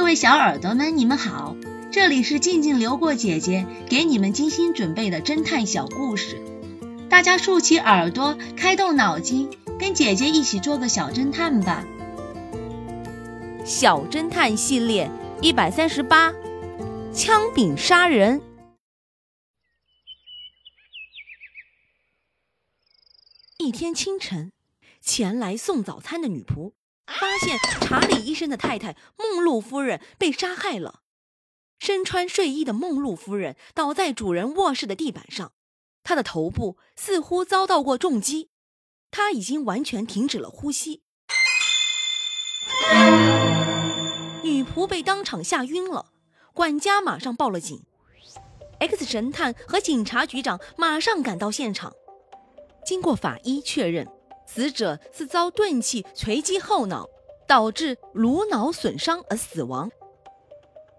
各位小耳朵们，你们好，这里是静静流过姐姐给你们精心准备的侦探小故事，大家竖起耳朵，开动脑筋，跟姐姐一起做个小侦探吧。小侦探系列一百三十八，枪柄杀人。一天清晨，前来送早餐的女仆。发现查理医生的太太梦露夫人被杀害了。身穿睡衣的梦露夫人倒在主人卧室的地板上，她的头部似乎遭到过重击，她已经完全停止了呼吸。女仆被当场吓晕了，管家马上报了警。X 神探和警察局长马上赶到现场，经过法医确认。死者是遭钝器锤击后脑，导致颅脑损伤而死亡。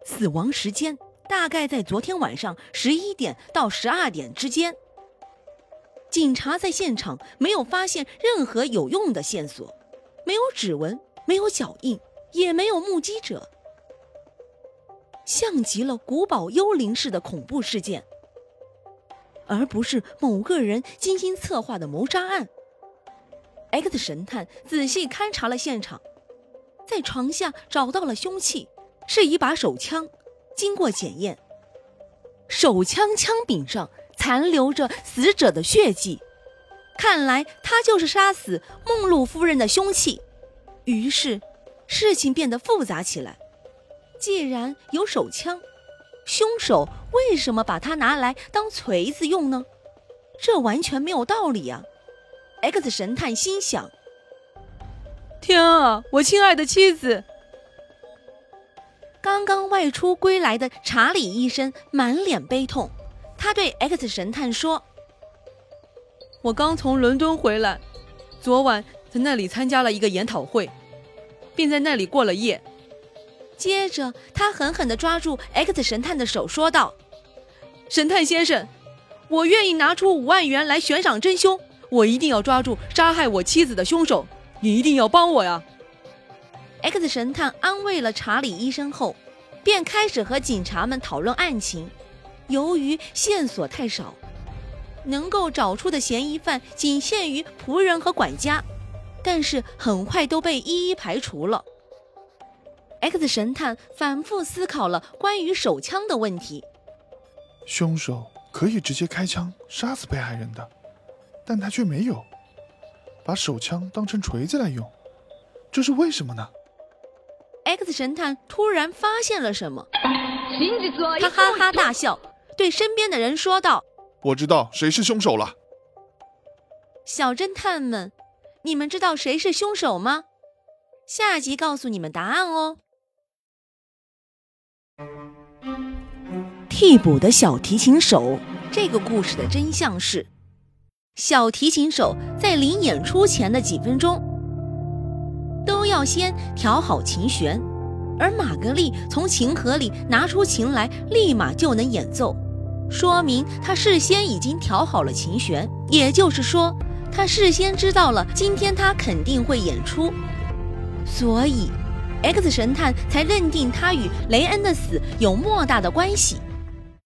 死亡时间大概在昨天晚上十一点到十二点之间。警察在现场没有发现任何有用的线索，没有指纹，没有脚印，也没有目击者，像极了古堡幽灵式的恐怖事件，而不是某个人精心策划的谋杀案。X 神探仔细勘察了现场，在床下找到了凶器，是一把手枪。经过检验，手枪枪柄上残留着死者的血迹，看来他就是杀死梦露夫人的凶器。于是，事情变得复杂起来。既然有手枪，凶手为什么把它拿来当锤子用呢？这完全没有道理呀！X 神探心想：“天啊，我亲爱的妻子！”刚刚外出归来的查理医生满脸悲痛，他对 X 神探说：“我刚从伦敦回来，昨晚在那里参加了一个研讨会，并在那里过了夜。”接着，他狠狠地抓住 X 神探的手，说道：“神探先生，我愿意拿出五万元来悬赏真凶。”我一定要抓住杀害我妻子的凶手，你一定要帮我呀！X 神探安慰了查理医生后，便开始和警察们讨论案情。由于线索太少，能够找出的嫌疑犯仅限于仆人和管家，但是很快都被一一排除了。X 神探反复思考了关于手枪的问题：凶手可以直接开枪杀死被害人的。但他却没有把手枪当成锤子来用，这是为什么呢？X 神探突然发现了什么，他哈哈大笑，对身边的人说道：“我知道谁是凶手了。”小侦探们，你们知道谁是凶手吗？下集告诉你们答案哦。替补的小提琴手，这个故事的真相是。小提琴手在临演出前的几分钟，都要先调好琴弦，而玛格丽从琴盒里拿出琴来，立马就能演奏，说明她事先已经调好了琴弦，也就是说，她事先知道了今天她肯定会演出，所以，X 神探才认定他与雷恩的死有莫大的关系。